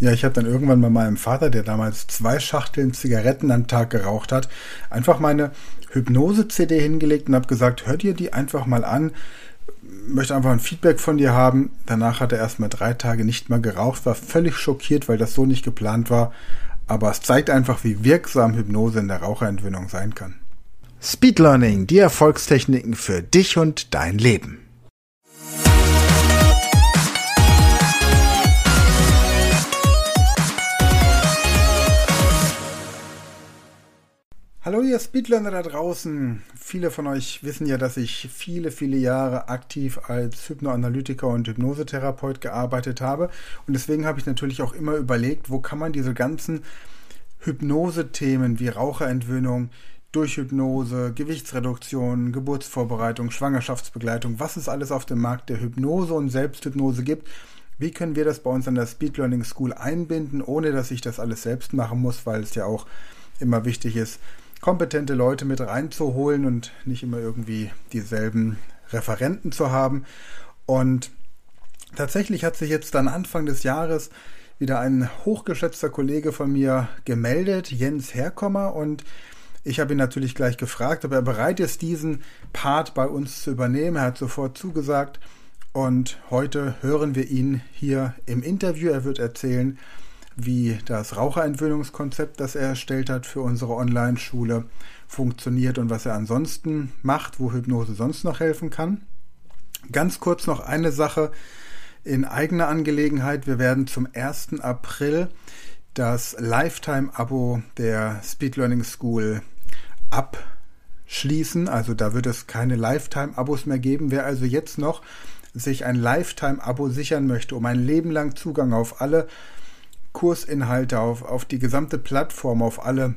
Ja, ich habe dann irgendwann bei meinem Vater, der damals zwei Schachteln Zigaretten am Tag geraucht hat, einfach meine Hypnose-CD hingelegt und habe gesagt, hör dir die einfach mal an, möchte einfach ein Feedback von dir haben. Danach hat er erstmal drei Tage nicht mehr geraucht, war völlig schockiert, weil das so nicht geplant war. Aber es zeigt einfach, wie wirksam Hypnose in der Raucherentwöhnung sein kann. Speed Learning, die Erfolgstechniken für dich und dein Leben. Hallo ihr Speedlearner da draußen. Viele von euch wissen ja, dass ich viele, viele Jahre aktiv als Hypnoanalytiker und Hypnosetherapeut gearbeitet habe. Und deswegen habe ich natürlich auch immer überlegt, wo kann man diese ganzen Hypnose-Themen wie Raucherentwöhnung, durch Hypnose, Gewichtsreduktion, Geburtsvorbereitung, Schwangerschaftsbegleitung, was es alles auf dem Markt der Hypnose und Selbsthypnose gibt. Wie können wir das bei uns an der Speed Learning School einbinden, ohne dass ich das alles selbst machen muss, weil es ja auch immer wichtig ist, kompetente Leute mit reinzuholen und nicht immer irgendwie dieselben Referenten zu haben. Und tatsächlich hat sich jetzt dann Anfang des Jahres wieder ein hochgeschätzter Kollege von mir gemeldet, Jens Herkommer, und ich habe ihn natürlich gleich gefragt, ob er bereit ist, diesen Part bei uns zu übernehmen. Er hat sofort zugesagt und heute hören wir ihn hier im Interview. Er wird erzählen, wie das Raucherentwöhnungskonzept, das er erstellt hat für unsere Online-Schule, funktioniert und was er ansonsten macht, wo Hypnose sonst noch helfen kann. Ganz kurz noch eine Sache in eigener Angelegenheit. Wir werden zum 1. April das Lifetime-Abo der Speed Learning School abschließen. Also da wird es keine Lifetime-Abos mehr geben. Wer also jetzt noch sich ein Lifetime-Abo sichern möchte, um ein Leben lang Zugang auf alle Kursinhalte, auf, auf die gesamte Plattform, auf alle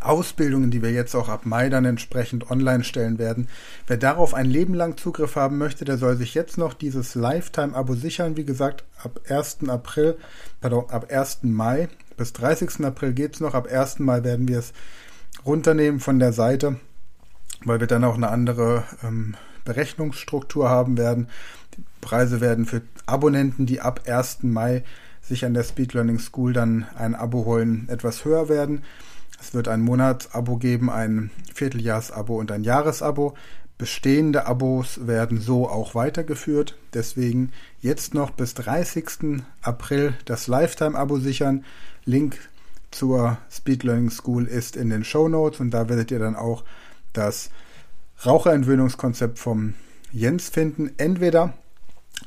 Ausbildungen, die wir jetzt auch ab Mai dann entsprechend online stellen werden. Wer darauf ein Leben lang Zugriff haben möchte, der soll sich jetzt noch dieses Lifetime-Abo sichern. Wie gesagt, ab 1. April, pardon, ab 1. Mai bis 30. April geht's noch. Ab 1. Mai werden wir es runternehmen von der Seite, weil wir dann auch eine andere ähm, Berechnungsstruktur haben werden. Die Preise werden für Abonnenten, die ab 1. Mai sich an der Speed Learning School dann ein Abo holen, etwas höher werden. Es wird ein Monatsabo geben, ein Vierteljahresabo und ein Jahresabo. Bestehende Abos werden so auch weitergeführt. Deswegen jetzt noch bis 30. April das Lifetime-Abo sichern. Link zur Speed Learning School ist in den Show Notes und da werdet ihr dann auch das Raucherentwöhnungskonzept vom Jens finden. Entweder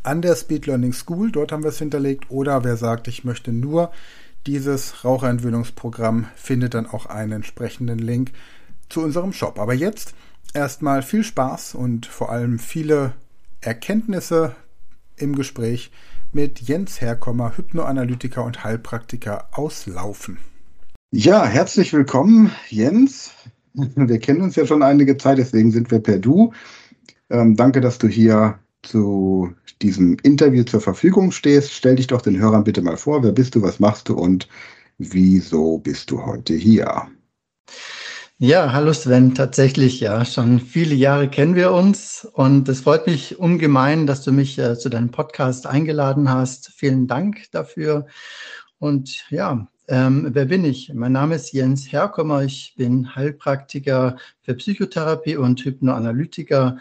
an der Speed Learning School, dort haben wir es hinterlegt, oder wer sagt, ich möchte nur dieses Raucherentwöhnungsprogramm, findet dann auch einen entsprechenden Link zu unserem Shop. Aber jetzt erstmal viel Spaß und vor allem viele Erkenntnisse im Gespräch mit Jens Herkommer, Hypnoanalytiker und Heilpraktiker aus Laufen. Ja, herzlich willkommen, Jens. Wir kennen uns ja schon einige Zeit, deswegen sind wir per Du. Ähm, danke, dass du hier zu diesem Interview zur Verfügung stehst. Stell dich doch den Hörern bitte mal vor, wer bist du, was machst du und wieso bist du heute hier? Ja, hallo Sven, tatsächlich ja, schon viele Jahre kennen wir uns und es freut mich ungemein, dass du mich äh, zu deinem Podcast eingeladen hast. Vielen Dank dafür. Und ja, ähm, wer bin ich? Mein Name ist Jens Herkommer. Ich bin Heilpraktiker für Psychotherapie und Hypnoanalytiker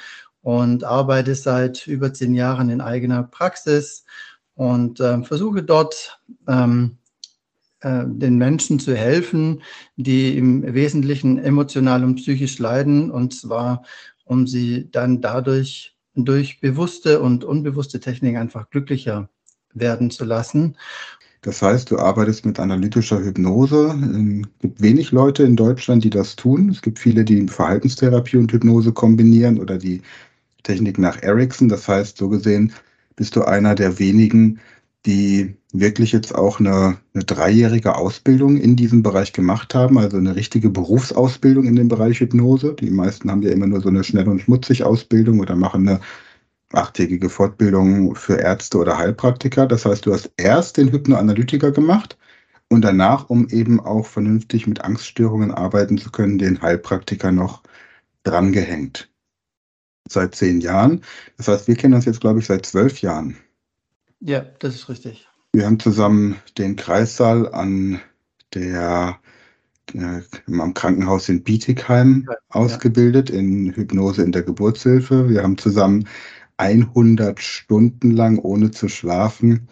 und arbeite seit über zehn Jahren in eigener Praxis und äh, versuche dort ähm, äh, den Menschen zu helfen, die im Wesentlichen emotional und psychisch leiden, und zwar um sie dann dadurch durch bewusste und unbewusste Techniken einfach glücklicher werden zu lassen. Das heißt, du arbeitest mit analytischer Hypnose. Es gibt wenig Leute in Deutschland, die das tun. Es gibt viele, die Verhaltenstherapie und Hypnose kombinieren oder die Technik nach Ericsson. Das heißt, so gesehen bist du einer der wenigen, die wirklich jetzt auch eine, eine dreijährige Ausbildung in diesem Bereich gemacht haben, also eine richtige Berufsausbildung in dem Bereich Hypnose. Die meisten haben ja immer nur so eine schnell und schmutzig Ausbildung oder machen eine achttägige Fortbildung für Ärzte oder Heilpraktiker. Das heißt, du hast erst den Hypnoanalytiker gemacht und danach, um eben auch vernünftig mit Angststörungen arbeiten zu können, den Heilpraktiker noch drangehängt seit zehn Jahren. Das heißt, wir kennen uns jetzt, glaube ich, seit zwölf Jahren. Ja, das ist richtig. Wir haben zusammen den Kreissaal an der äh, am Krankenhaus in Bietigheim ja, ausgebildet in Hypnose in der Geburtshilfe. Wir haben zusammen 100 Stunden lang ohne zu schlafen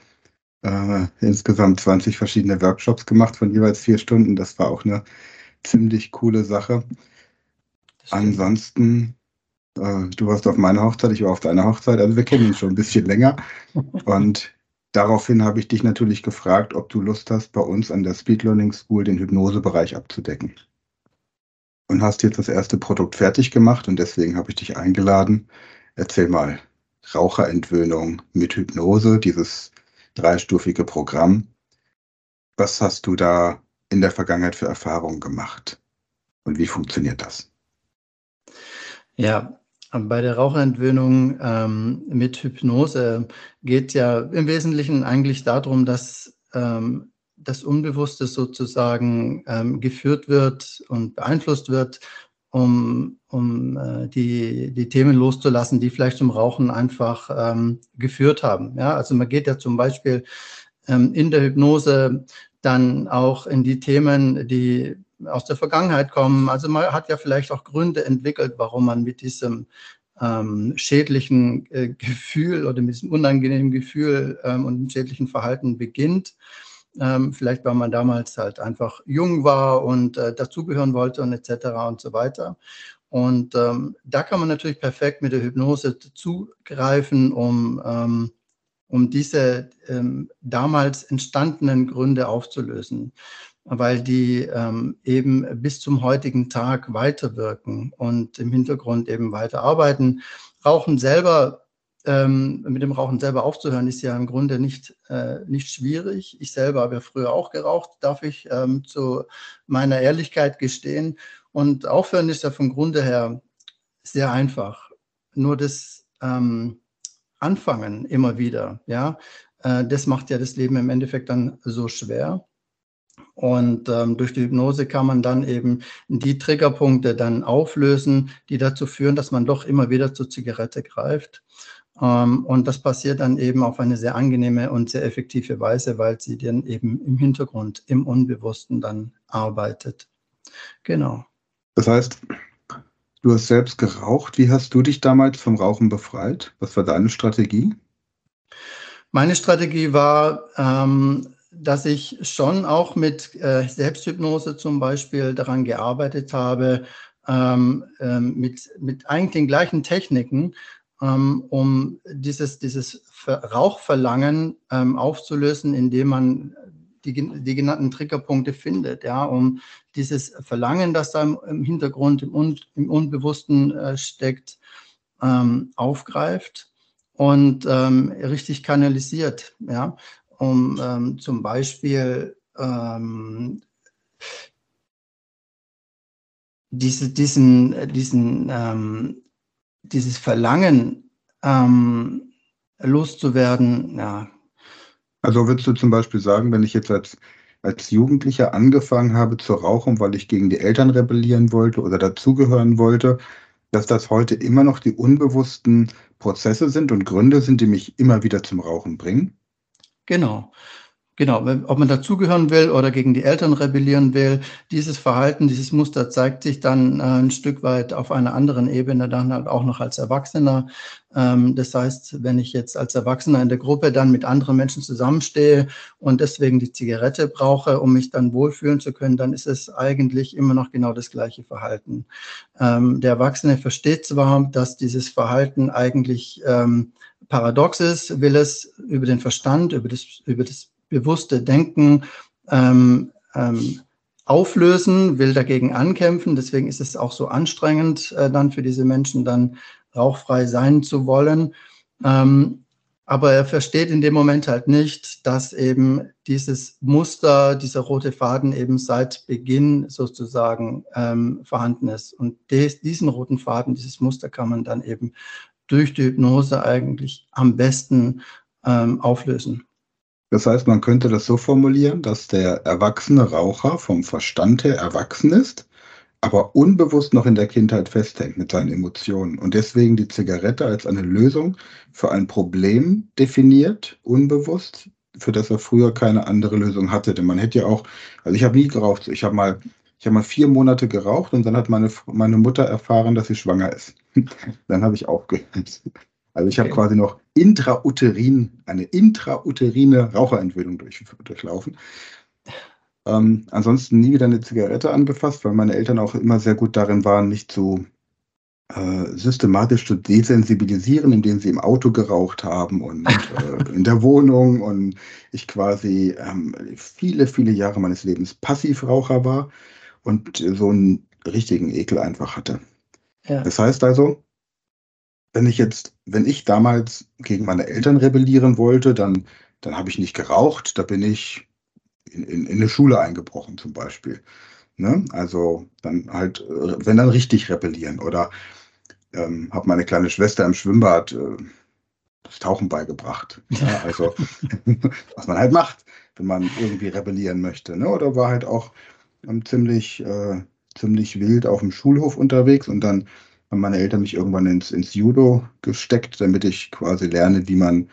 äh, insgesamt 20 verschiedene Workshops gemacht von jeweils vier Stunden. Das war auch eine ziemlich coole Sache. Ansonsten, du warst auf meiner Hochzeit, ich war auf deiner Hochzeit, also wir kennen uns schon ein bisschen länger. Und daraufhin habe ich dich natürlich gefragt, ob du Lust hast, bei uns an der Speed Learning School den Hypnosebereich abzudecken. Und hast jetzt das erste Produkt fertig gemacht und deswegen habe ich dich eingeladen. Erzähl mal, Raucherentwöhnung mit Hypnose, dieses dreistufige Programm. Was hast du da in der Vergangenheit für Erfahrungen gemacht? Und wie funktioniert das? Ja, bei der Raucherentwöhnung ähm, mit Hypnose geht ja im Wesentlichen eigentlich darum, dass ähm, das Unbewusste sozusagen ähm, geführt wird und beeinflusst wird, um, um äh, die, die Themen loszulassen, die vielleicht zum Rauchen einfach ähm, geführt haben. Ja, also man geht ja zum Beispiel ähm, in der Hypnose dann auch in die Themen, die aus der Vergangenheit kommen. Also man hat ja vielleicht auch Gründe entwickelt, warum man mit diesem ähm, schädlichen äh, Gefühl oder mit diesem unangenehmen Gefühl ähm, und schädlichen Verhalten beginnt. Ähm, vielleicht, weil man damals halt einfach jung war und äh, dazugehören wollte und etc. und so weiter. Und ähm, da kann man natürlich perfekt mit der Hypnose zugreifen, um, ähm, um diese ähm, damals entstandenen Gründe aufzulösen weil die ähm, eben bis zum heutigen Tag weiterwirken und im Hintergrund eben weiter arbeiten. Rauchen selber, ähm, mit dem Rauchen selber aufzuhören, ist ja im Grunde nicht, äh, nicht schwierig. Ich selber habe ja früher auch geraucht, darf ich ähm, zu meiner Ehrlichkeit gestehen. Und aufhören ist ja vom Grunde her sehr einfach. Nur das ähm, Anfangen immer wieder, ja, äh, das macht ja das Leben im Endeffekt dann so schwer. Und ähm, durch die Hypnose kann man dann eben die Triggerpunkte dann auflösen, die dazu führen, dass man doch immer wieder zur Zigarette greift. Ähm, und das passiert dann eben auf eine sehr angenehme und sehr effektive Weise, weil sie dann eben im Hintergrund, im Unbewussten dann arbeitet. Genau. Das heißt, du hast selbst geraucht. Wie hast du dich damals vom Rauchen befreit? Was war deine Strategie? Meine Strategie war, ähm, dass ich schon auch mit äh, Selbsthypnose zum Beispiel daran gearbeitet habe, ähm, ähm, mit, mit eigentlich den gleichen Techniken, ähm, um dieses, dieses Rauchverlangen ähm, aufzulösen, indem man die, die genannten Triggerpunkte findet, ja, um dieses Verlangen, das da im, im Hintergrund, im, Un, im Unbewussten äh, steckt, ähm, aufgreift und ähm, richtig kanalisiert, ja um ähm, zum Beispiel ähm, diese, diesen, diesen, ähm, dieses Verlangen ähm, loszuwerden. Ja. Also würdest du zum Beispiel sagen, wenn ich jetzt als, als Jugendlicher angefangen habe zu rauchen, weil ich gegen die Eltern rebellieren wollte oder dazugehören wollte, dass das heute immer noch die unbewussten Prozesse sind und Gründe sind, die mich immer wieder zum Rauchen bringen? Genau. Genau, ob man dazugehören will oder gegen die Eltern rebellieren will, dieses Verhalten, dieses Muster zeigt sich dann äh, ein Stück weit auf einer anderen Ebene dann halt auch noch als Erwachsener. Ähm, das heißt, wenn ich jetzt als Erwachsener in der Gruppe dann mit anderen Menschen zusammenstehe und deswegen die Zigarette brauche, um mich dann wohlfühlen zu können, dann ist es eigentlich immer noch genau das gleiche Verhalten. Ähm, der Erwachsene versteht zwar, dass dieses Verhalten eigentlich ähm, paradox ist, will es über den Verstand, über das, über das bewusste Denken ähm, ähm, auflösen, will dagegen ankämpfen. Deswegen ist es auch so anstrengend, äh, dann für diese Menschen dann rauchfrei sein zu wollen. Ähm, aber er versteht in dem Moment halt nicht, dass eben dieses Muster, dieser rote Faden eben seit Beginn sozusagen ähm, vorhanden ist. Und des, diesen roten Faden, dieses Muster kann man dann eben durch die Hypnose eigentlich am besten ähm, auflösen. Das heißt, man könnte das so formulieren, dass der erwachsene Raucher vom Verstand her erwachsen ist, aber unbewusst noch in der Kindheit festhängt mit seinen Emotionen und deswegen die Zigarette als eine Lösung für ein Problem definiert, unbewusst, für das er früher keine andere Lösung hatte. Denn man hätte ja auch, also ich habe nie geraucht. Ich habe mal, ich mal vier Monate geraucht und dann hat meine, meine Mutter erfahren, dass sie schwanger ist. dann habe ich aufgehört. Also ich habe okay. quasi noch intrauterin, eine intrauterine Raucherentwöhnung durch, durchlaufen. Ähm, ansonsten nie wieder eine Zigarette angefasst, weil meine Eltern auch immer sehr gut darin waren, mich zu äh, systematisch zu desensibilisieren, indem sie im Auto geraucht haben und äh, in der Wohnung und ich quasi ähm, viele, viele Jahre meines Lebens Passivraucher war und so einen richtigen Ekel einfach hatte. Ja. Das heißt also, wenn ich jetzt, wenn ich damals gegen meine Eltern rebellieren wollte, dann, dann habe ich nicht geraucht, da bin ich in, in, in eine Schule eingebrochen zum Beispiel. Ne? Also dann halt, wenn dann richtig rebellieren oder ähm, habe meine kleine Schwester im Schwimmbad äh, das Tauchen beigebracht. Ja, also was man halt macht, wenn man irgendwie rebellieren möchte. Ne? Oder war halt auch ähm, ziemlich, äh, ziemlich wild auf dem Schulhof unterwegs und dann haben meine Eltern mich irgendwann ins, ins Judo gesteckt, damit ich quasi lerne, wie man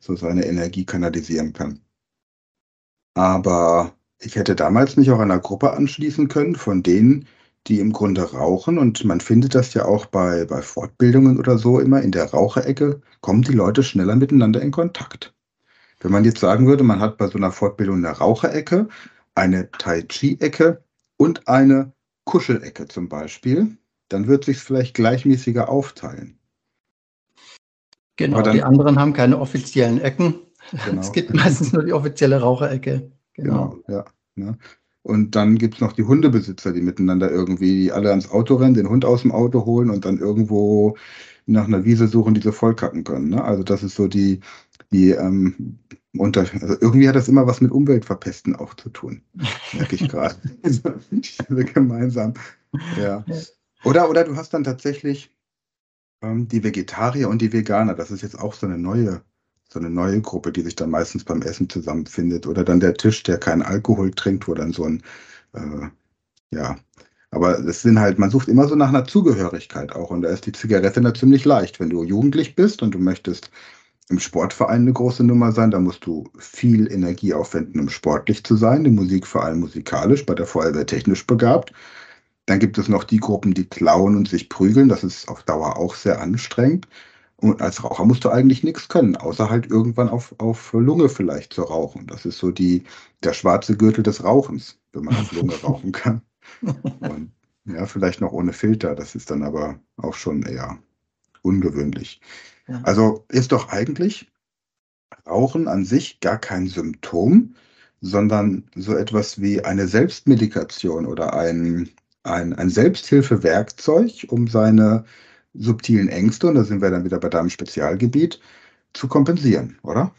so seine Energie kanalisieren kann. Aber ich hätte damals mich auch einer Gruppe anschließen können von denen, die im Grunde rauchen. Und man findet das ja auch bei, bei Fortbildungen oder so immer in der Raucherecke, kommen die Leute schneller miteinander in Kontakt. Wenn man jetzt sagen würde, man hat bei so einer Fortbildung eine Raucherecke, eine Tai Chi-Ecke und eine Kuschelecke zum Beispiel, dann wird sich vielleicht gleichmäßiger aufteilen. Genau, dann, die anderen haben keine offiziellen Ecken. Genau. Es gibt meistens nur die offizielle Raucherecke. Genau, genau ja. Ne? Und dann gibt es noch die Hundebesitzer, die miteinander irgendwie alle ans Auto rennen, den Hund aus dem Auto holen und dann irgendwo nach einer Wiese suchen, die sie vollkacken können. Ne? Also das ist so die, die ähm, unter, also irgendwie hat das immer was mit Umweltverpesten auch zu tun, merke ich gerade. also, gemeinsam. Ja. Oder, oder du hast dann tatsächlich ähm, die Vegetarier und die Veganer. Das ist jetzt auch so eine neue, so eine neue Gruppe, die sich dann meistens beim Essen zusammenfindet. Oder dann der Tisch, der keinen Alkohol trinkt, wo dann so ein, äh, ja. Aber es sind halt, man sucht immer so nach einer Zugehörigkeit auch. Und da ist die Zigarette da ziemlich leicht. Wenn du jugendlich bist und du möchtest im Sportverein eine große Nummer sein, da musst du viel Energie aufwenden, um sportlich zu sein. Die Musik vor allem musikalisch, bei der Feuerwehr technisch begabt. Dann gibt es noch die Gruppen, die klauen und sich prügeln. Das ist auf Dauer auch sehr anstrengend. Und als Raucher musst du eigentlich nichts können, außer halt irgendwann auf, auf Lunge vielleicht zu rauchen. Das ist so die, der schwarze Gürtel des Rauchens, wenn man auf Lunge rauchen kann. Und ja, vielleicht noch ohne Filter. Das ist dann aber auch schon eher ungewöhnlich. Ja. Also ist doch eigentlich Rauchen an sich gar kein Symptom, sondern so etwas wie eine Selbstmedikation oder ein, ein, ein Selbsthilfewerkzeug, um seine subtilen Ängste, und da sind wir dann wieder bei deinem Spezialgebiet, zu kompensieren, oder?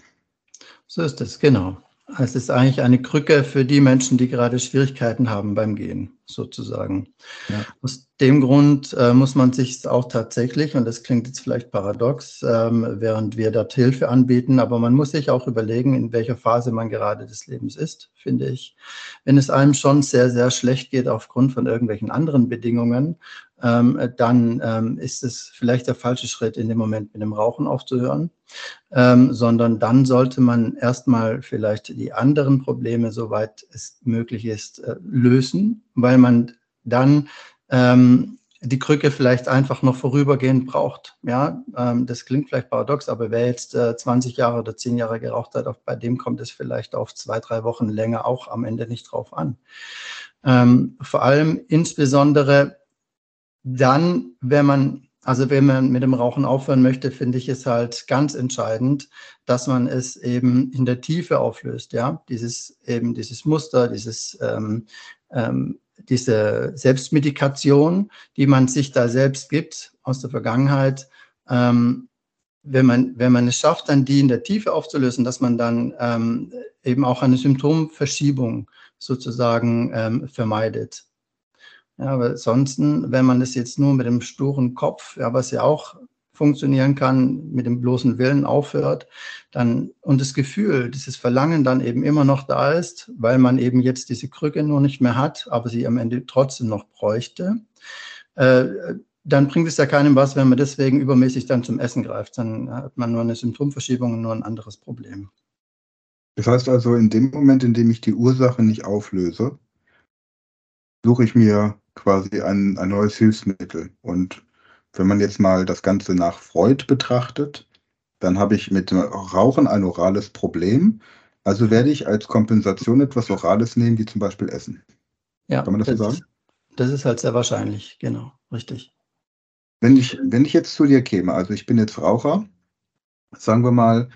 So ist es, genau. Es ist eigentlich eine Krücke für die Menschen, die gerade Schwierigkeiten haben beim Gehen, sozusagen. Ja. Aus dem Grund äh, muss man sich auch tatsächlich, und das klingt jetzt vielleicht paradox, ähm, während wir dort Hilfe anbieten, aber man muss sich auch überlegen, in welcher Phase man gerade des Lebens ist, finde ich. Wenn es einem schon sehr, sehr schlecht geht aufgrund von irgendwelchen anderen Bedingungen, ähm, dann ähm, ist es vielleicht der falsche Schritt, in dem Moment mit dem Rauchen aufzuhören, ähm, sondern dann sollte man erstmal vielleicht die anderen Probleme, soweit es möglich ist, äh, lösen, weil man dann ähm, die Krücke vielleicht einfach noch vorübergehend braucht. Ja, ähm, das klingt vielleicht paradox, aber wer jetzt äh, 20 Jahre oder 10 Jahre geraucht hat, bei dem kommt es vielleicht auf zwei, drei Wochen länger auch am Ende nicht drauf an. Ähm, vor allem insbesondere dann, wenn man, also wenn man mit dem Rauchen aufhören möchte, finde ich es halt ganz entscheidend, dass man es eben in der Tiefe auflöst, ja, dieses eben dieses Muster, dieses ähm, ähm, diese Selbstmedikation, die man sich da selbst gibt aus der Vergangenheit, ähm, wenn man, wenn man es schafft, dann die in der Tiefe aufzulösen, dass man dann ähm, eben auch eine Symptomverschiebung sozusagen ähm, vermeidet. Ja, aber ansonsten, wenn man das jetzt nur mit dem sturen Kopf, ja, was ja auch funktionieren kann, mit dem bloßen Willen aufhört, dann und das Gefühl, dieses Verlangen dann eben immer noch da ist, weil man eben jetzt diese Krücke nur nicht mehr hat, aber sie am Ende trotzdem noch bräuchte, äh, dann bringt es ja keinem was, wenn man deswegen übermäßig dann zum Essen greift. Dann hat man nur eine Symptomverschiebung und nur ein anderes Problem. Das heißt also, in dem Moment, in dem ich die Ursache nicht auflöse, suche ich mir quasi ein, ein neues Hilfsmittel. Und wenn man jetzt mal das Ganze nach Freud betrachtet, dann habe ich mit dem Rauchen ein orales Problem. Also werde ich als Kompensation etwas Orales nehmen, wie zum Beispiel Essen. Ja, Kann man das, das so sagen? Ist, das ist halt sehr wahrscheinlich, genau, richtig. Wenn ich, wenn ich jetzt zu dir käme, also ich bin jetzt Raucher, sagen wir mal,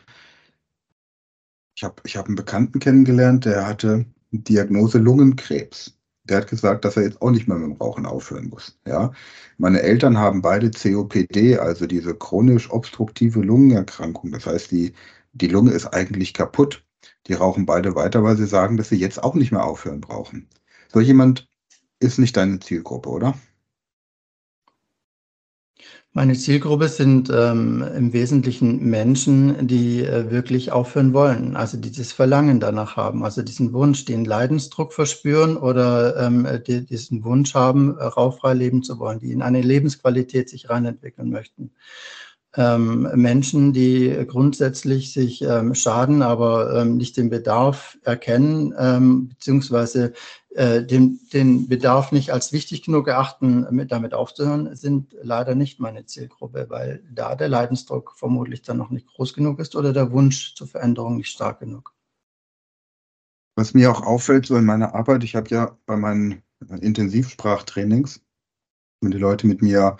ich habe ich hab einen Bekannten kennengelernt, der hatte Diagnose Lungenkrebs. Der hat gesagt, dass er jetzt auch nicht mehr mit dem Rauchen aufhören muss. Ja? Meine Eltern haben beide COPD, also diese chronisch obstruktive Lungenerkrankung. Das heißt, die, die Lunge ist eigentlich kaputt. Die rauchen beide weiter, weil sie sagen, dass sie jetzt auch nicht mehr aufhören brauchen. So jemand ist nicht deine Zielgruppe, oder? Meine Zielgruppe sind ähm, im Wesentlichen Menschen, die äh, wirklich aufhören wollen, also die das Verlangen danach haben, also diesen Wunsch, den Leidensdruck verspüren oder ähm, die, diesen Wunsch haben, äh, rauchfrei leben zu wollen, die in eine Lebensqualität sich reinentwickeln möchten ähm, Menschen, die grundsätzlich sich ähm, schaden, aber ähm, nicht den Bedarf erkennen, ähm, beziehungsweise äh, den, den Bedarf nicht als wichtig genug erachten, mit, damit aufzuhören, sind leider nicht meine Zielgruppe, weil da der Leidensdruck vermutlich dann noch nicht groß genug ist oder der Wunsch zur Veränderung nicht stark genug. Was mir auch auffällt, so in meiner Arbeit, ich habe ja bei meinen Intensivsprachtrainings, wenn die Leute mit mir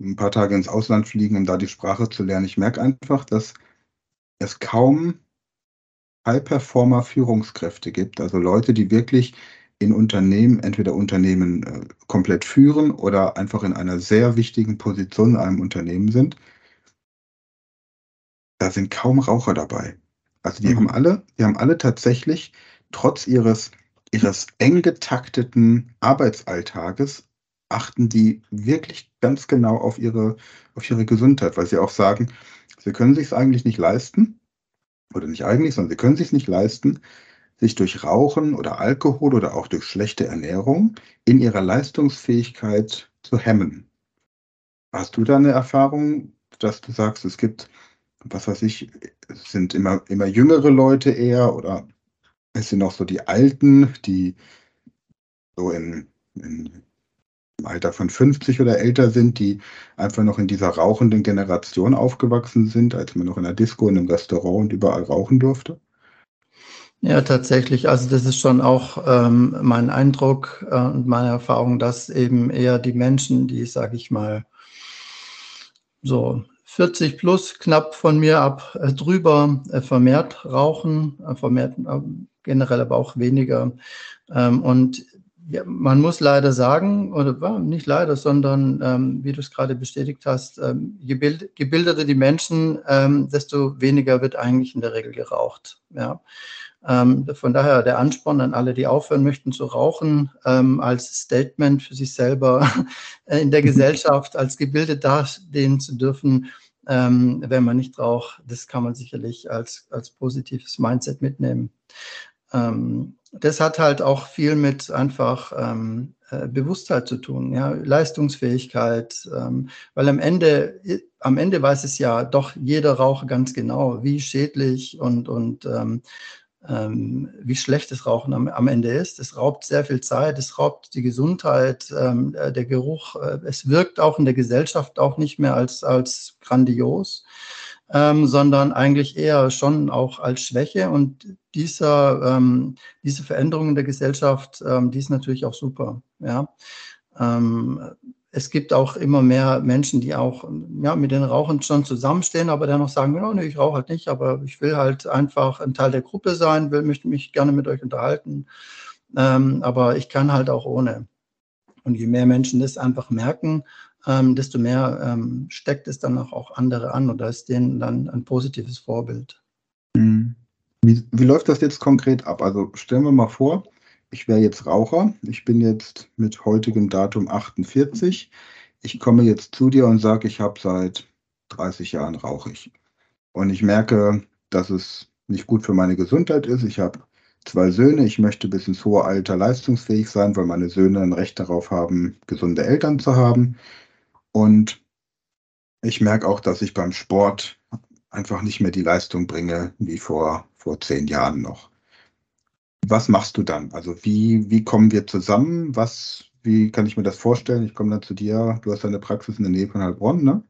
ein paar Tage ins Ausland fliegen, um da die Sprache zu lernen. Ich merke einfach, dass es kaum High-Performer-Führungskräfte gibt, also Leute, die wirklich in Unternehmen, entweder Unternehmen äh, komplett führen oder einfach in einer sehr wichtigen Position in einem Unternehmen sind. Da sind kaum Raucher dabei. Also die mhm. haben alle, die haben alle tatsächlich trotz ihres, ihres eng getakteten Arbeitsalltages achten die wirklich ganz genau auf ihre, auf ihre Gesundheit, weil sie auch sagen, sie können sich es eigentlich nicht leisten, oder nicht eigentlich, sondern sie können sich nicht leisten, sich durch Rauchen oder Alkohol oder auch durch schlechte Ernährung in ihrer Leistungsfähigkeit zu hemmen. Hast du da eine Erfahrung, dass du sagst, es gibt, was weiß ich, es sind immer, immer jüngere Leute eher oder es sind auch so die Alten, die so in, in im Alter von 50 oder älter sind, die einfach noch in dieser rauchenden Generation aufgewachsen sind, als man noch in der Disco, in einem Restaurant und überall rauchen durfte? Ja, tatsächlich. Also das ist schon auch ähm, mein Eindruck äh, und meine Erfahrung, dass eben eher die Menschen, die, sage ich mal, so 40 plus knapp von mir ab äh, drüber äh, vermehrt rauchen, äh, vermehrt äh, generell aber auch weniger. Ähm, und ja, man muss leider sagen, oder nicht leider, sondern ähm, wie du es gerade bestätigt hast, ähm, je bild, gebildeter die Menschen, ähm, desto weniger wird eigentlich in der Regel geraucht. Ja. Ähm, von daher der Ansporn an alle, die aufhören möchten zu rauchen, ähm, als Statement für sich selber in der Gesellschaft als gebildet dastehen zu dürfen, ähm, wenn man nicht raucht, das kann man sicherlich als, als positives Mindset mitnehmen. Ähm, das hat halt auch viel mit einfach ähm, äh, Bewusstheit zu tun, ja, Leistungsfähigkeit, ähm, weil am Ende, am Ende weiß es ja doch jeder Raucher ganz genau, wie schädlich und, und ähm, ähm, wie schlecht das Rauchen am, am, Ende ist. Es raubt sehr viel Zeit, es raubt die Gesundheit, ähm, äh, der Geruch, äh, es wirkt auch in der Gesellschaft auch nicht mehr als, als grandios ähm, sondern eigentlich eher schon auch als Schwäche. Und dieser, ähm, diese Veränderung in der Gesellschaft, ähm, die ist natürlich auch super. Ja. Ähm, es gibt auch immer mehr Menschen, die auch ja, mit den Rauchern schon zusammenstehen, aber dann noch sagen, oh, nee, ich rauche halt nicht, aber ich will halt einfach ein Teil der Gruppe sein, will, möchte mich gerne mit euch unterhalten. Ähm, aber ich kann halt auch ohne. Und je mehr Menschen das einfach merken, ähm, desto mehr ähm, steckt es dann auch, andere an oder ist denen dann ein positives Vorbild. Mhm. Wie, wie läuft das jetzt konkret ab? Also stellen wir mal vor, ich wäre jetzt Raucher, ich bin jetzt mit heutigem Datum 48, ich komme jetzt zu dir und sage, ich habe seit 30 Jahren rauche ich. Und ich merke, dass es nicht gut für meine Gesundheit ist. Ich habe zwei Söhne, ich möchte bis ins hohe Alter leistungsfähig sein, weil meine Söhne ein Recht darauf haben, gesunde Eltern zu haben. Und ich merke auch, dass ich beim Sport einfach nicht mehr die Leistung bringe wie vor, vor zehn Jahren noch. Was machst du dann? Also wie, wie kommen wir zusammen? Was, wie kann ich mir das vorstellen? Ich komme dann zu dir, du hast deine Praxis in der Nähe von Heilbronn, ne?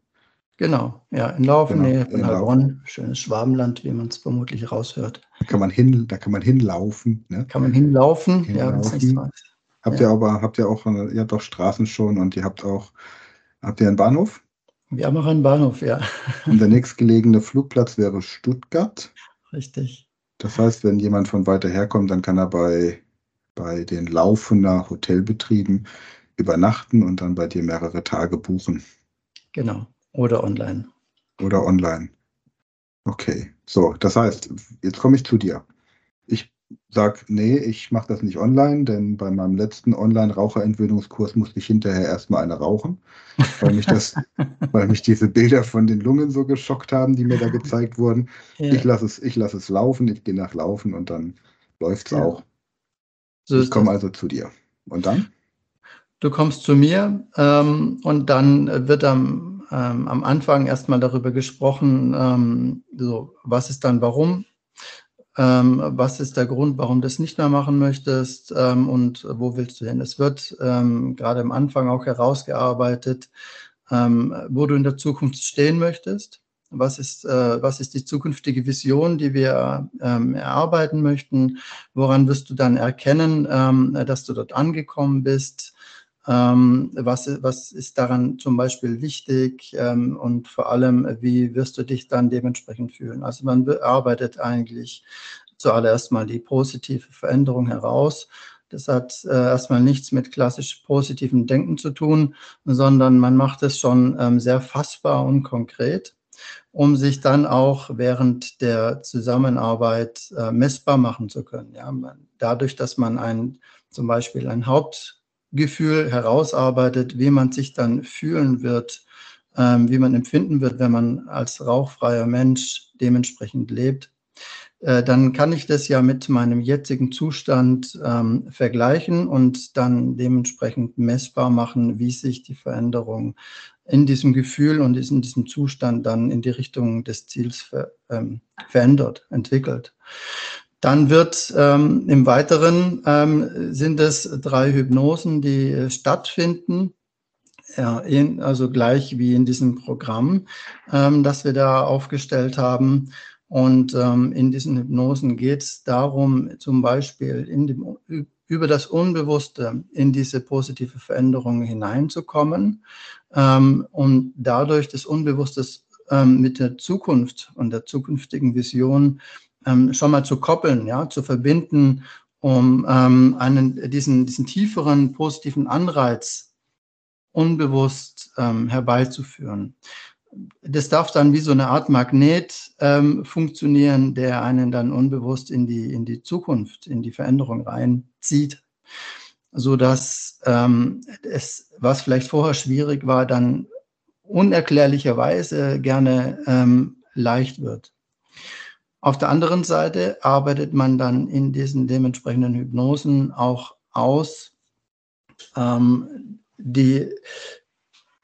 Genau, ja, in Laufen, genau, Nähe von Heilbronn, schönes Schwabenland, wie man es vermutlich raushört. Da kann man hin, da kann man hinlaufen, ne? Kann man hinlaufen, hinlaufen. ja, wenn es nichts Habt ja. ihr aber, habt ihr auch, ihr habt auch Straßen schon und ihr habt auch, habt ihr einen Bahnhof? Wir haben auch einen Bahnhof, ja. Und der nächstgelegene Flugplatz wäre Stuttgart. Richtig. Das heißt, wenn jemand von weiter her kommt, dann kann er bei, bei den Laufener Hotelbetrieben übernachten und dann bei dir mehrere Tage buchen. Genau. Oder online. Oder online. Okay. So, das heißt, jetzt komme ich zu dir. Ich sage, nee, ich mache das nicht online, denn bei meinem letzten Online-Raucherentwöhnungskurs musste ich hinterher erstmal eine rauchen, weil mich, das, weil mich diese Bilder von den Lungen so geschockt haben, die mir da gezeigt wurden. Ja. Ich lasse es, lass es laufen, ich gehe nach Laufen und dann läuft es ja. auch. So ich komme also zu dir. Und dann? Du kommst zu mir ähm, und dann wird am, ähm, am Anfang erstmal darüber gesprochen, ähm, so, was ist dann warum ähm, was ist der Grund, warum du das nicht mehr machen möchtest ähm, und wo willst du hin? Es wird ähm, gerade am Anfang auch herausgearbeitet, ähm, wo du in der Zukunft stehen möchtest. Was ist, äh, was ist die zukünftige Vision, die wir ähm, erarbeiten möchten? Woran wirst du dann erkennen, ähm, dass du dort angekommen bist? Was, was ist daran zum Beispiel wichtig und vor allem, wie wirst du dich dann dementsprechend fühlen? Also man arbeitet eigentlich zuallererst mal die positive Veränderung heraus. Das hat äh, erstmal nichts mit klassisch positivem Denken zu tun, sondern man macht es schon ähm, sehr fassbar und konkret, um sich dann auch während der Zusammenarbeit äh, messbar machen zu können. Ja? Dadurch, dass man ein, zum Beispiel ein Hauptgefühl herausarbeitet, wie man sich dann fühlen wird, ähm, wie man empfinden wird, wenn man als rauchfreier Mensch dementsprechend lebt, äh, dann kann ich das ja mit meinem jetzigen Zustand ähm, vergleichen und dann dementsprechend messbar machen, wie sich die Veränderung in diesem Gefühl und in diesem Zustand dann in die Richtung des Ziels ver, ähm, verändert, entwickelt. Dann wird ähm, im Weiteren ähm, sind es drei Hypnosen, die äh, stattfinden. Ja, in, also gleich wie in diesem Programm, ähm, das wir da aufgestellt haben. Und ähm, in diesen Hypnosen geht es darum, zum Beispiel dem, über das Unbewusste in diese positive Veränderung hineinzukommen ähm, und dadurch das Unbewusste ähm, mit der Zukunft und der zukünftigen Vision ähm, schon mal zu koppeln, ja, zu verbinden, um ähm, einen, diesen, diesen tieferen positiven Anreiz unbewusst ähm, herbeizuführen das darf dann wie so eine Art Magnet ähm, funktionieren, der einen dann unbewusst in die, in die Zukunft, in die Veränderung reinzieht, sodass ähm, es, was vielleicht vorher schwierig war, dann unerklärlicherweise gerne ähm, leicht wird. Auf der anderen Seite arbeitet man dann in diesen dementsprechenden Hypnosen auch aus, ähm, die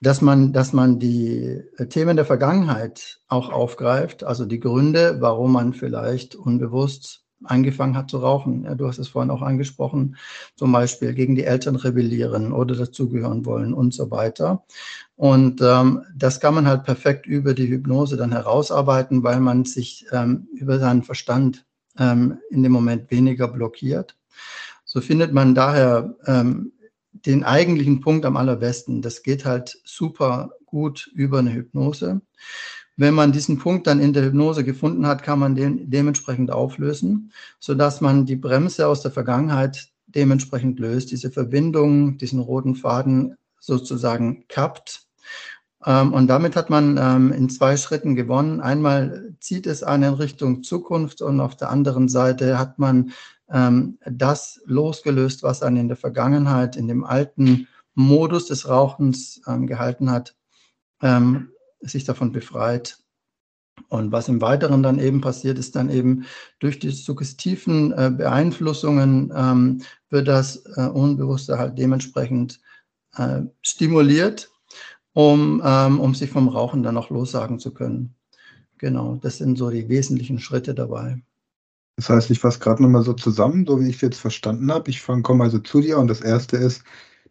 dass man, dass man die Themen der Vergangenheit auch aufgreift, also die Gründe, warum man vielleicht unbewusst angefangen hat zu rauchen. Ja, du hast es vorhin auch angesprochen, zum Beispiel gegen die Eltern rebellieren oder dazugehören wollen und so weiter. Und ähm, das kann man halt perfekt über die Hypnose dann herausarbeiten, weil man sich ähm, über seinen Verstand ähm, in dem Moment weniger blockiert. So findet man daher ähm, den eigentlichen Punkt am allerbesten. Das geht halt super gut über eine Hypnose. Wenn man diesen Punkt dann in der Hypnose gefunden hat, kann man den dementsprechend auflösen, sodass man die Bremse aus der Vergangenheit dementsprechend löst, diese Verbindung, diesen roten Faden sozusagen kappt. Ähm, und damit hat man ähm, in zwei Schritten gewonnen. Einmal zieht es einen in Richtung Zukunft und auf der anderen Seite hat man ähm, das losgelöst, was einen in der Vergangenheit, in dem alten Modus des Rauchens gehalten hat, sich davon befreit. Und was im Weiteren dann eben passiert, ist dann eben durch die suggestiven äh, Beeinflussungen ähm, wird das äh, Unbewusste halt dementsprechend äh, stimuliert, um, ähm, um sich vom Rauchen dann auch lossagen zu können. Genau, das sind so die wesentlichen Schritte dabei. Das heißt, ich fasse gerade nochmal so zusammen, so wie ich es jetzt verstanden habe. Ich komme also zu dir und das erste ist,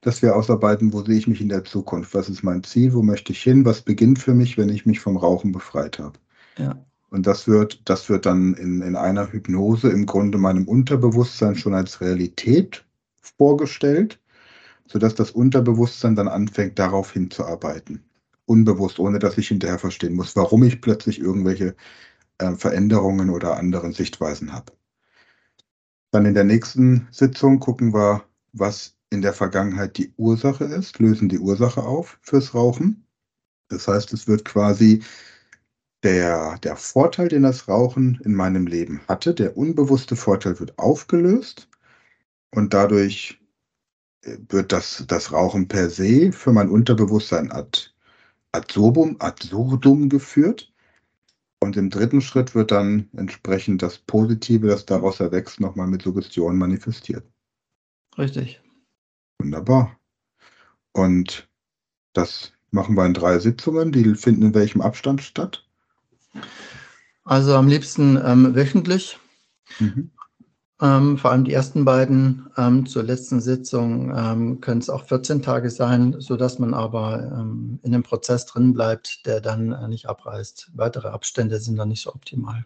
dass wir ausarbeiten, wo sehe ich mich in der Zukunft? Was ist mein Ziel? Wo möchte ich hin? Was beginnt für mich, wenn ich mich vom Rauchen befreit habe? Ja. Und das wird, das wird dann in, in einer Hypnose im Grunde meinem Unterbewusstsein schon als Realität vorgestellt, sodass das Unterbewusstsein dann anfängt, darauf hinzuarbeiten. Unbewusst, ohne dass ich hinterher verstehen muss, warum ich plötzlich irgendwelche äh, Veränderungen oder anderen Sichtweisen habe. Dann in der nächsten Sitzung gucken wir, was in der Vergangenheit die Ursache ist, lösen die Ursache auf fürs Rauchen. Das heißt, es wird quasi der, der Vorteil, den das Rauchen in meinem Leben hatte, der unbewusste Vorteil wird aufgelöst und dadurch äh, wird das, das Rauchen per se für mein Unterbewusstsein ad, absurdum, absurdum geführt. Und im dritten Schritt wird dann entsprechend das Positive, das daraus erwächst, nochmal mit Suggestion manifestiert. Richtig. Wunderbar. Und das machen wir in drei Sitzungen. Die finden in welchem Abstand statt? Also am liebsten ähm, wöchentlich. Mhm. Ähm, vor allem die ersten beiden ähm, zur letzten Sitzung ähm, können es auch 14 Tage sein, sodass man aber ähm, in dem Prozess drin bleibt, der dann äh, nicht abreißt. Weitere Abstände sind dann nicht so optimal.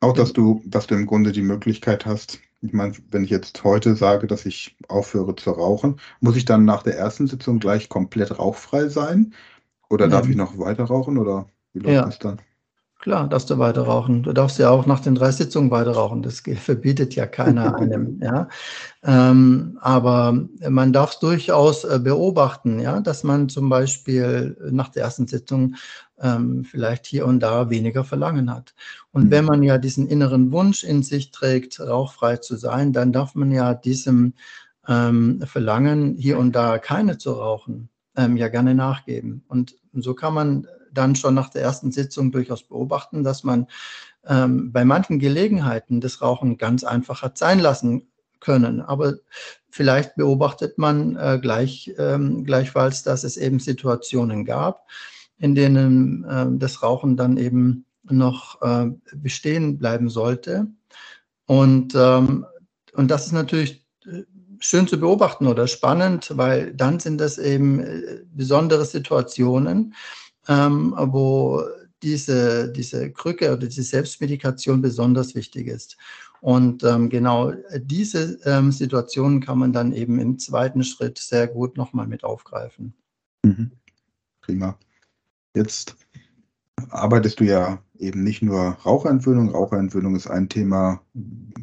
Auch, dass du, dass du im Grunde die Möglichkeit hast, ich meine, wenn ich jetzt heute sage, dass ich aufhöre zu rauchen, muss ich dann nach der ersten Sitzung gleich komplett rauchfrei sein? Oder darf ich noch weiter rauchen? Oder wie läuft ja. das dann? Klar, darfst du weiter rauchen. Du darfst ja auch nach den drei Sitzungen weiter rauchen. Das verbietet ja keiner einem. ja. Ähm, aber man darf es durchaus äh, beobachten, ja, dass man zum Beispiel nach der ersten Sitzung ähm, vielleicht hier und da weniger Verlangen hat. Und mhm. wenn man ja diesen inneren Wunsch in sich trägt, rauchfrei zu sein, dann darf man ja diesem ähm, Verlangen, hier und da keine zu rauchen, ähm, ja gerne nachgeben. Und so kann man dann schon nach der ersten Sitzung durchaus beobachten, dass man ähm, bei manchen Gelegenheiten das Rauchen ganz einfach hat sein lassen können. Aber vielleicht beobachtet man äh, gleich, ähm, gleichfalls, dass es eben Situationen gab, in denen äh, das Rauchen dann eben noch äh, bestehen bleiben sollte. Und, ähm, und das ist natürlich äh, schön zu beobachten oder spannend, weil dann sind das eben äh, besondere Situationen, ähm, wo diese, diese Krücke oder diese Selbstmedikation besonders wichtig ist. Und ähm, genau diese ähm, Situationen kann man dann eben im zweiten Schritt sehr gut nochmal mit aufgreifen. Mhm. Prima. Jetzt arbeitest du ja eben nicht nur Raucherentwöhnung. Raucherentwöhnung ist ein Thema,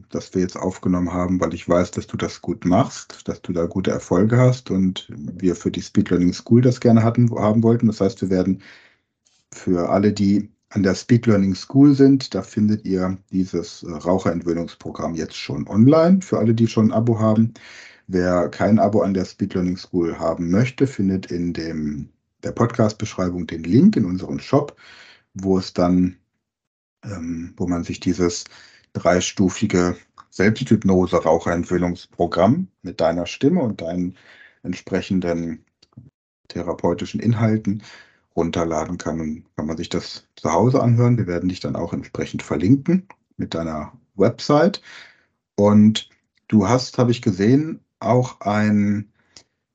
das wir jetzt aufgenommen haben, weil ich weiß, dass du das gut machst, dass du da gute Erfolge hast und wir für die Speed Learning School das gerne hatten, haben wollten. Das heißt, wir werden für alle, die an der Speed Learning School sind, da findet ihr dieses Raucherentwöhnungsprogramm jetzt schon online, für alle, die schon ein Abo haben. Wer kein Abo an der Speed Learning School haben möchte, findet in dem, der Podcast-Beschreibung den Link in unserem Shop, wo es dann, ähm, wo man sich dieses dreistufige Selbsthypnose-Raucherentwöhnungsprogramm mit deiner Stimme und deinen entsprechenden therapeutischen Inhalten runterladen kann. Und kann man sich das zu Hause anhören. Wir werden dich dann auch entsprechend verlinken mit deiner Website. Und du hast, habe ich gesehen, auch ein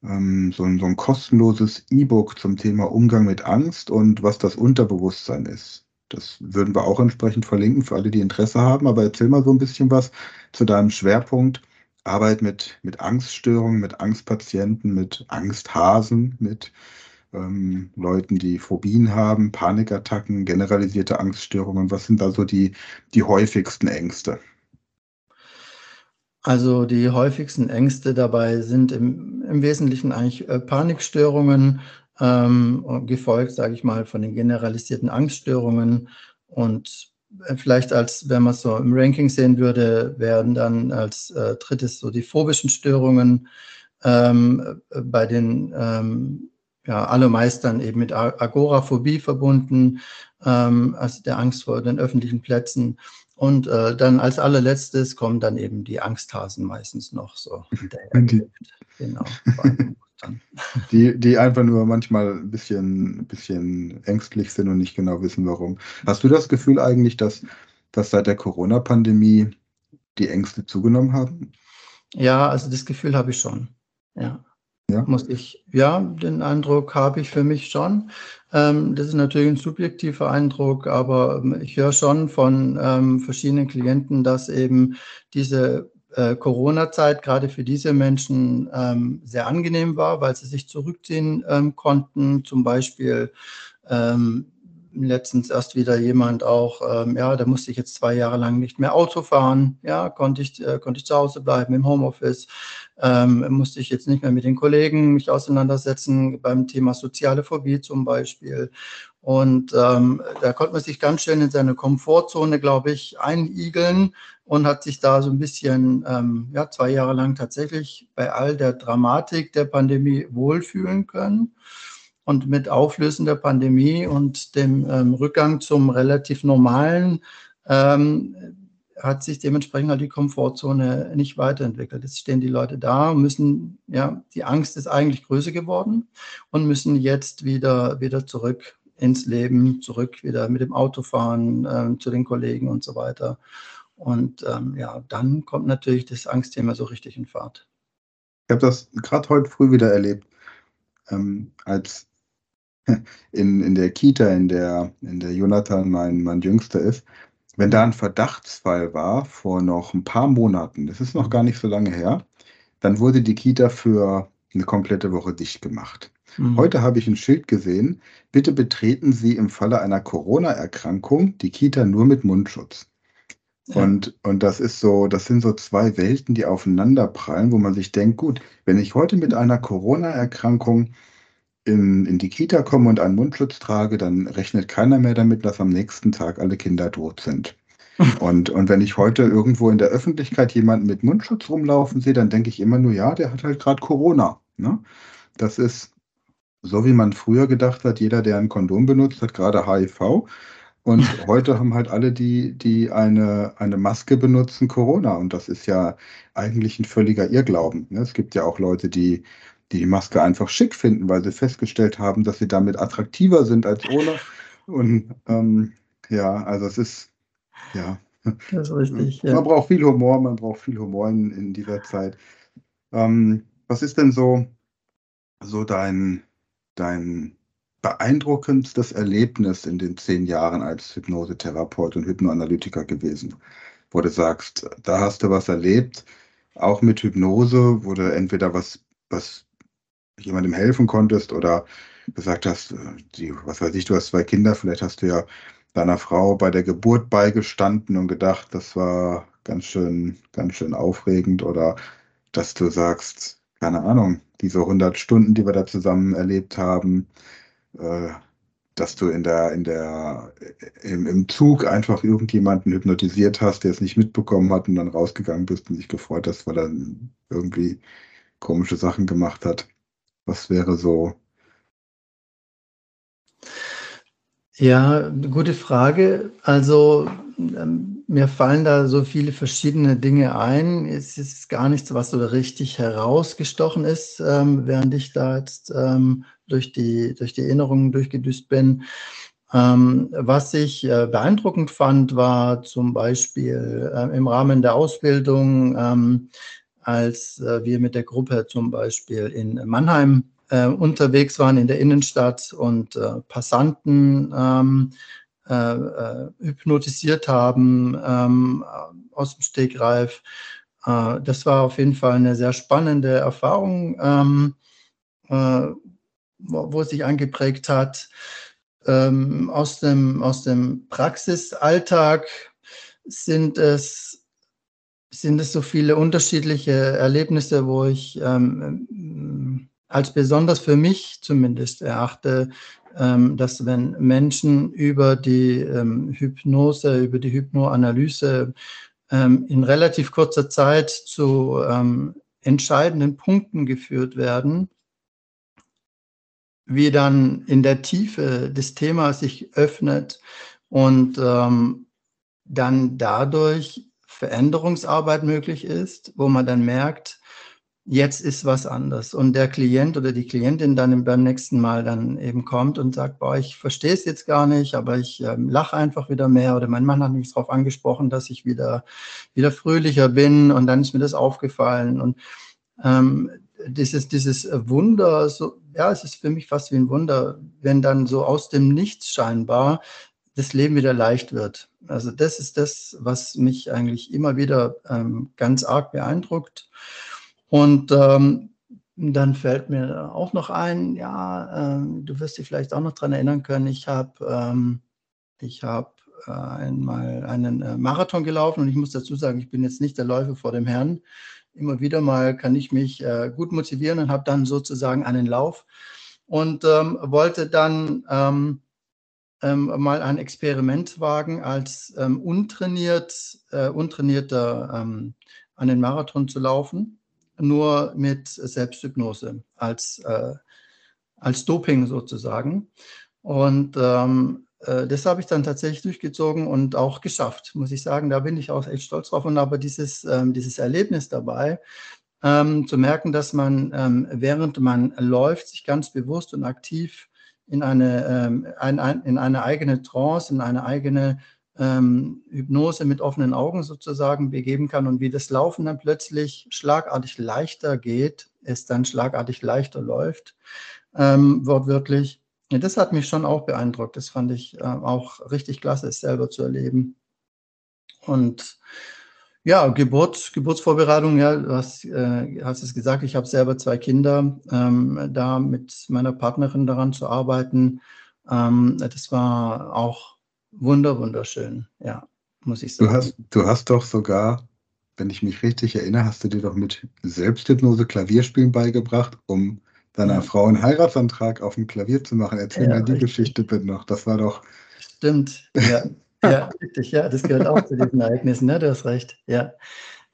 ähm, so, ein, so ein kostenloses E-Book zum Thema Umgang mit Angst und was das Unterbewusstsein ist. Das würden wir auch entsprechend verlinken für alle, die Interesse haben. Aber erzähl mal so ein bisschen was zu deinem Schwerpunkt. Arbeit mit, mit Angststörungen, mit Angstpatienten, mit Angsthasen, mit ähm, Leuten, die Phobien haben, Panikattacken, generalisierte Angststörungen. Was sind da so die, die häufigsten Ängste? Also die häufigsten Ängste dabei sind im, im Wesentlichen eigentlich äh, Panikstörungen, ähm, gefolgt, sage ich mal, von den generalisierten Angststörungen. Und äh, vielleicht als, wenn man es so im Ranking sehen würde, werden dann als äh, drittes so die phobischen Störungen ähm, bei den ähm, ja, allermeist eben mit Agoraphobie verbunden, ähm, also der Angst vor den öffentlichen Plätzen. Und äh, dann als allerletztes kommen dann eben die Angsthasen meistens noch so hinterher. Genau. Die, die einfach nur manchmal ein bisschen, ein bisschen ängstlich sind und nicht genau wissen, warum. Hast du das Gefühl eigentlich, dass, dass seit der Corona-Pandemie die Ängste zugenommen haben? Ja, also das Gefühl habe ich schon. Ja. Ja. Muss ich, ja, den Eindruck habe ich für mich schon. Ähm, das ist natürlich ein subjektiver Eindruck, aber ähm, ich höre schon von ähm, verschiedenen Klienten, dass eben diese äh, Corona-Zeit gerade für diese Menschen ähm, sehr angenehm war, weil sie sich zurückziehen ähm, konnten. Zum Beispiel ähm, letztens erst wieder jemand auch, ähm, ja, da musste ich jetzt zwei Jahre lang nicht mehr Auto fahren, ja, konnte ich, äh, konnte ich zu Hause bleiben im Homeoffice, ähm, musste ich jetzt nicht mehr mit den Kollegen mich auseinandersetzen beim Thema soziale Phobie zum Beispiel. Und ähm, da konnte man sich ganz schön in seine Komfortzone, glaube ich, einigeln und hat sich da so ein bisschen, ähm, ja, zwei Jahre lang tatsächlich bei all der Dramatik der Pandemie wohlfühlen können. Und mit Auflösen der Pandemie und dem ähm, Rückgang zum relativ normalen ähm, hat sich dementsprechend halt die Komfortzone nicht weiterentwickelt. Jetzt stehen die Leute da müssen, ja, die Angst ist eigentlich größer geworden und müssen jetzt wieder, wieder zurück ins Leben, zurück wieder mit dem Auto fahren, äh, zu den Kollegen und so weiter. Und ähm, ja, dann kommt natürlich das Angstthema so richtig in Fahrt. Ich habe das gerade heute früh wieder erlebt, ähm, als in, in der Kita, in der, in der Jonathan mein, mein Jüngster ist, wenn da ein Verdachtsfall war vor noch ein paar Monaten, das ist noch gar nicht so lange her, dann wurde die Kita für eine komplette Woche dicht gemacht. Mhm. Heute habe ich ein Schild gesehen, bitte betreten Sie im Falle einer Corona-Erkrankung die Kita nur mit Mundschutz. Ja. Und, und das ist so, das sind so zwei Welten, die aufeinander prallen, wo man sich denkt, gut, wenn ich heute mit einer Corona-Erkrankung in, in die Kita komme und einen Mundschutz trage, dann rechnet keiner mehr damit, dass am nächsten Tag alle Kinder tot sind. Und, und wenn ich heute irgendwo in der Öffentlichkeit jemanden mit Mundschutz rumlaufen sehe, dann denke ich immer nur, ja, der hat halt gerade Corona. Ne? Das ist so, wie man früher gedacht hat, jeder, der ein Kondom benutzt, hat gerade HIV. Und heute haben halt alle, die, die eine, eine Maske benutzen, Corona. Und das ist ja eigentlich ein völliger Irrglauben. Ne? Es gibt ja auch Leute, die die Maske einfach schick finden, weil sie festgestellt haben, dass sie damit attraktiver sind als ohne. Und ähm, ja, also es ist, ja. Das ist richtig. Man braucht viel Humor, man braucht viel Humor in, in dieser Zeit. Ähm, was ist denn so, so dein, dein beeindruckendstes Erlebnis in den zehn Jahren als Hypnosetherapeut und Hypnoanalytiker gewesen? Wo du sagst, da hast du was erlebt, auch mit Hypnose, wo du entweder was, was jemandem helfen konntest oder gesagt hast, die, was weiß ich, du hast zwei Kinder, vielleicht hast du ja deiner Frau bei der Geburt beigestanden und gedacht, das war ganz schön, ganz schön aufregend oder dass du sagst, keine Ahnung, diese 100 Stunden, die wir da zusammen erlebt haben, äh, dass du in der, in der, im, im Zug einfach irgendjemanden hypnotisiert hast, der es nicht mitbekommen hat und dann rausgegangen bist und dich gefreut hast, weil er irgendwie komische Sachen gemacht hat. Was wäre so? Ja, gute Frage. Also ähm, mir fallen da so viele verschiedene Dinge ein. Es ist gar nichts, was so richtig herausgestochen ist, ähm, während ich da jetzt ähm, durch, die, durch die Erinnerungen durchgedüst bin. Ähm, was ich äh, beeindruckend fand, war zum Beispiel äh, im Rahmen der Ausbildung ähm, als äh, wir mit der Gruppe zum Beispiel in Mannheim äh, unterwegs waren in der Innenstadt und äh, Passanten ähm, äh, äh, hypnotisiert haben ähm, aus dem Stegreif. Äh, das war auf jeden Fall eine sehr spannende Erfahrung, ähm, wo, wo sich angeprägt hat. Ähm, aus, dem, aus dem Praxisalltag sind es sind es so viele unterschiedliche Erlebnisse, wo ich ähm, als besonders für mich zumindest erachte, ähm, dass wenn Menschen über die ähm, Hypnose, über die Hypnoanalyse ähm, in relativ kurzer Zeit zu ähm, entscheidenden Punkten geführt werden, wie dann in der Tiefe des Themas sich öffnet und ähm, dann dadurch Veränderungsarbeit möglich ist, wo man dann merkt, jetzt ist was anders. Und der Klient oder die Klientin dann beim nächsten Mal dann eben kommt und sagt, boah, ich verstehe es jetzt gar nicht, aber ich ähm, lache einfach wieder mehr. Oder mein Mann hat mich darauf angesprochen, dass ich wieder, wieder fröhlicher bin und dann ist mir das aufgefallen. Und ähm, dieses, dieses Wunder, so, ja, es ist für mich fast wie ein Wunder, wenn dann so aus dem Nichts scheinbar das Leben wieder leicht wird. Also das ist das, was mich eigentlich immer wieder ähm, ganz arg beeindruckt. Und ähm, dann fällt mir auch noch ein, ja, ähm, du wirst dich vielleicht auch noch daran erinnern können, ich habe ähm, hab, äh, einmal einen äh, Marathon gelaufen und ich muss dazu sagen, ich bin jetzt nicht der Läufer vor dem Herrn. Immer wieder mal kann ich mich äh, gut motivieren und habe dann sozusagen einen Lauf und ähm, wollte dann ähm, mal ein Experiment wagen, als ähm, untrainiert, äh, untrainierter ähm, an den Marathon zu laufen nur mit Selbsthypnose als, äh, als Doping sozusagen. Und ähm, äh, das habe ich dann tatsächlich durchgezogen und auch geschafft, muss ich sagen. Da bin ich auch echt stolz drauf. Und aber dieses, ähm, dieses Erlebnis dabei, ähm, zu merken, dass man, während man läuft, sich ganz bewusst und aktiv in eine, ähm, ein, ein, in eine eigene Trance, in eine eigene ähm, Hypnose mit offenen Augen sozusagen begeben kann und wie das Laufen dann plötzlich schlagartig leichter geht, es dann schlagartig leichter läuft, ähm, wortwörtlich. Ja, das hat mich schon auch beeindruckt. Das fand ich äh, auch richtig klasse, es selber zu erleben. Und ja, Geburt, Geburtsvorbereitung, ja, du hast, äh, hast es gesagt, ich habe selber zwei Kinder, ähm, da mit meiner Partnerin daran zu arbeiten. Ähm, das war auch wunder, wunderschön, ja, muss ich sagen. Du hast, du hast doch sogar, wenn ich mich richtig erinnere, hast du dir doch mit Selbsthypnose Klavierspielen beigebracht, um deiner ja. Frau einen Heiratsantrag auf dem Klavier zu machen. Erzähl ja, mal die richtig. Geschichte bitte noch. Das war doch. Stimmt, ja. ja, richtig, ja, das gehört auch zu diesen Ereignissen, ne? Du hast recht, ja.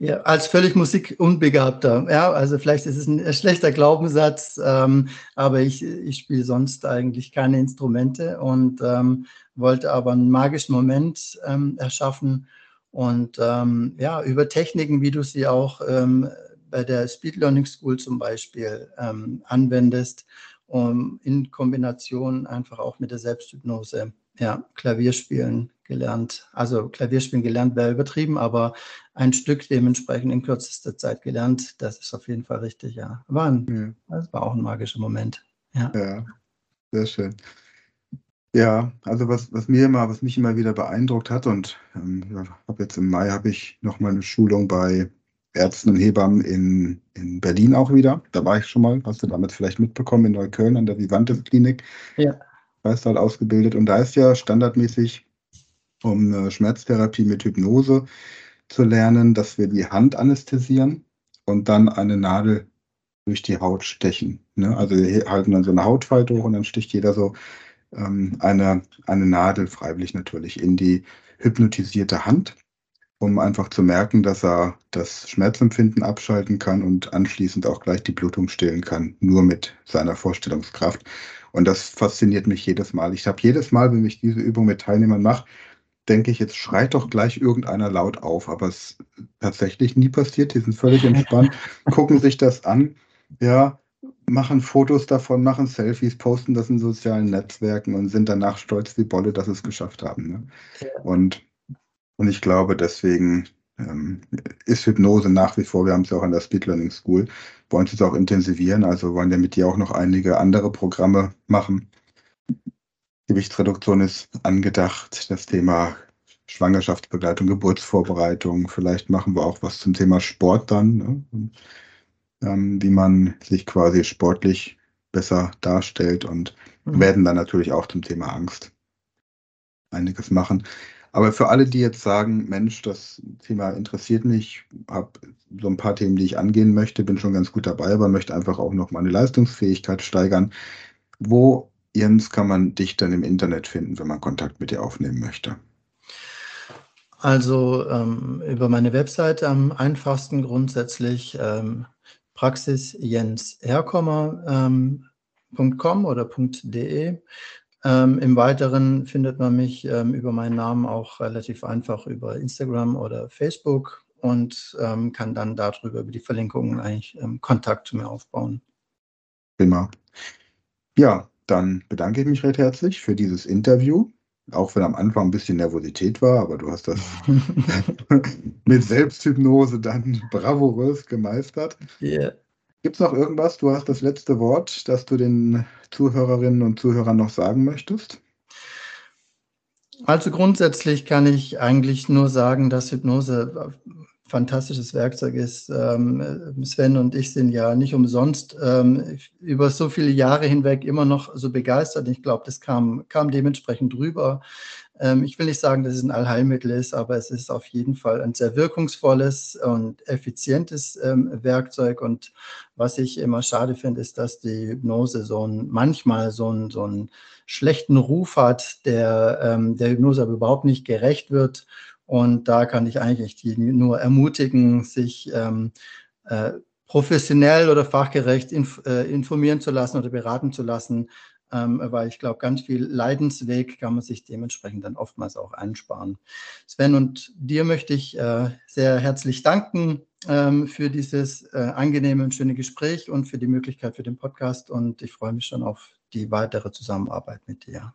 Ja, als völlig musikunbegabter. Ja, also vielleicht ist es ein schlechter Glaubenssatz, ähm, aber ich, ich spiele sonst eigentlich keine Instrumente und ähm, wollte aber einen magischen Moment ähm, erschaffen und ähm, ja, über Techniken, wie du sie auch ähm, bei der Speed Learning School zum Beispiel ähm, anwendest, um in Kombination einfach auch mit der Selbsthypnose ja, Klavierspielen gelernt. Also Klavierspielen gelernt wäre übertrieben, aber ein Stück dementsprechend in kürzester Zeit gelernt, das ist auf jeden Fall richtig, ja. War ein, ja. Das war auch ein magischer Moment. Ja, ja sehr schön. Ja, also was, was mir immer, was mich immer wieder beeindruckt hat und ähm, ja, habe jetzt im Mai habe ich noch mal eine Schulung bei Ärzten und Hebammen in, in Berlin auch wieder. Da war ich schon mal, hast du damit vielleicht mitbekommen, in Neukölln an der Vivantes Klinik. Ja. Weißtal ausgebildet. Und da ist ja standardmäßig, um eine Schmerztherapie mit Hypnose zu lernen, dass wir die Hand anästhesieren und dann eine Nadel durch die Haut stechen. Ne? Also wir halten dann so eine Hautfalte hoch und dann sticht jeder so ähm, eine, eine Nadel, freiwillig natürlich, in die hypnotisierte Hand, um einfach zu merken, dass er das Schmerzempfinden abschalten kann und anschließend auch gleich die Blutung stillen kann, nur mit seiner Vorstellungskraft. Und das fasziniert mich jedes Mal. Ich habe jedes Mal, wenn ich diese Übung mit Teilnehmern mache, denke ich, jetzt schreit doch gleich irgendeiner laut auf, aber es tatsächlich nie passiert. Die sind völlig entspannt, gucken sich das an. Ja, machen Fotos davon, machen Selfies, posten das in sozialen Netzwerken und sind danach stolz wie Bolle, dass sie es geschafft haben. Ne? Ja. Und, und ich glaube, deswegen ähm, ist Hypnose nach wie vor, wir haben es ja auch an der Speed Learning School, wollen es auch intensivieren, also wollen ja mit dir auch noch einige andere Programme machen. Gewichtsreduktion ist angedacht, das Thema Schwangerschaftsbegleitung, Geburtsvorbereitung, vielleicht machen wir auch was zum Thema Sport dann. Ne? ähm, wie man sich quasi sportlich besser darstellt und mhm. werden dann natürlich auch zum Thema Angst einiges machen. Aber für alle, die jetzt sagen, Mensch, das Thema interessiert mich, habe so ein paar Themen, die ich angehen möchte, bin schon ganz gut dabei, aber möchte einfach auch noch meine Leistungsfähigkeit steigern. Wo, Jens, kann man dich dann im Internet finden, wenn man Kontakt mit dir aufnehmen möchte? Also ähm, über meine Webseite am einfachsten grundsätzlich ähm, praxisjensherkommer.com ähm, oder .de. Ähm, Im Weiteren findet man mich ähm, über meinen Namen auch relativ einfach über Instagram oder Facebook und ähm, kann dann darüber über die Verlinkungen eigentlich ähm, Kontakt zu mir aufbauen. Prima. Ja, dann bedanke ich mich recht herzlich für dieses Interview. Auch wenn am Anfang ein bisschen Nervosität war, aber du hast das mit Selbsthypnose dann bravourös gemeistert. Yeah. Gibt es noch irgendwas? Du hast das letzte Wort, das du den Zuhörerinnen und Zuhörern noch sagen möchtest? Also grundsätzlich kann ich eigentlich nur sagen, dass Hypnose fantastisches Werkzeug ist. Ähm, Sven und ich sind ja nicht umsonst ähm, über so viele Jahre hinweg immer noch so begeistert. Ich glaube, das kam, kam dementsprechend rüber. Ähm, ich will nicht sagen, dass es ein Allheilmittel ist, aber es ist auf jeden Fall ein sehr wirkungsvolles und effizientes Werkzeug. Und was ich immer schade finde, ist, dass die Hypnose so ein, manchmal so ein, so einen schlechten Ruf hat, der der Hypnose aber überhaupt nicht gerecht wird und da kann ich eigentlich die nur ermutigen, sich ähm, äh, professionell oder fachgerecht inf äh, informieren zu lassen oder beraten zu lassen, ähm, weil ich glaube, ganz viel Leidensweg kann man sich dementsprechend dann oftmals auch einsparen. Sven und dir möchte ich äh, sehr herzlich danken ähm, für dieses äh, angenehme und schöne Gespräch und für die Möglichkeit für den Podcast und ich freue mich schon auf die weitere Zusammenarbeit mit dir.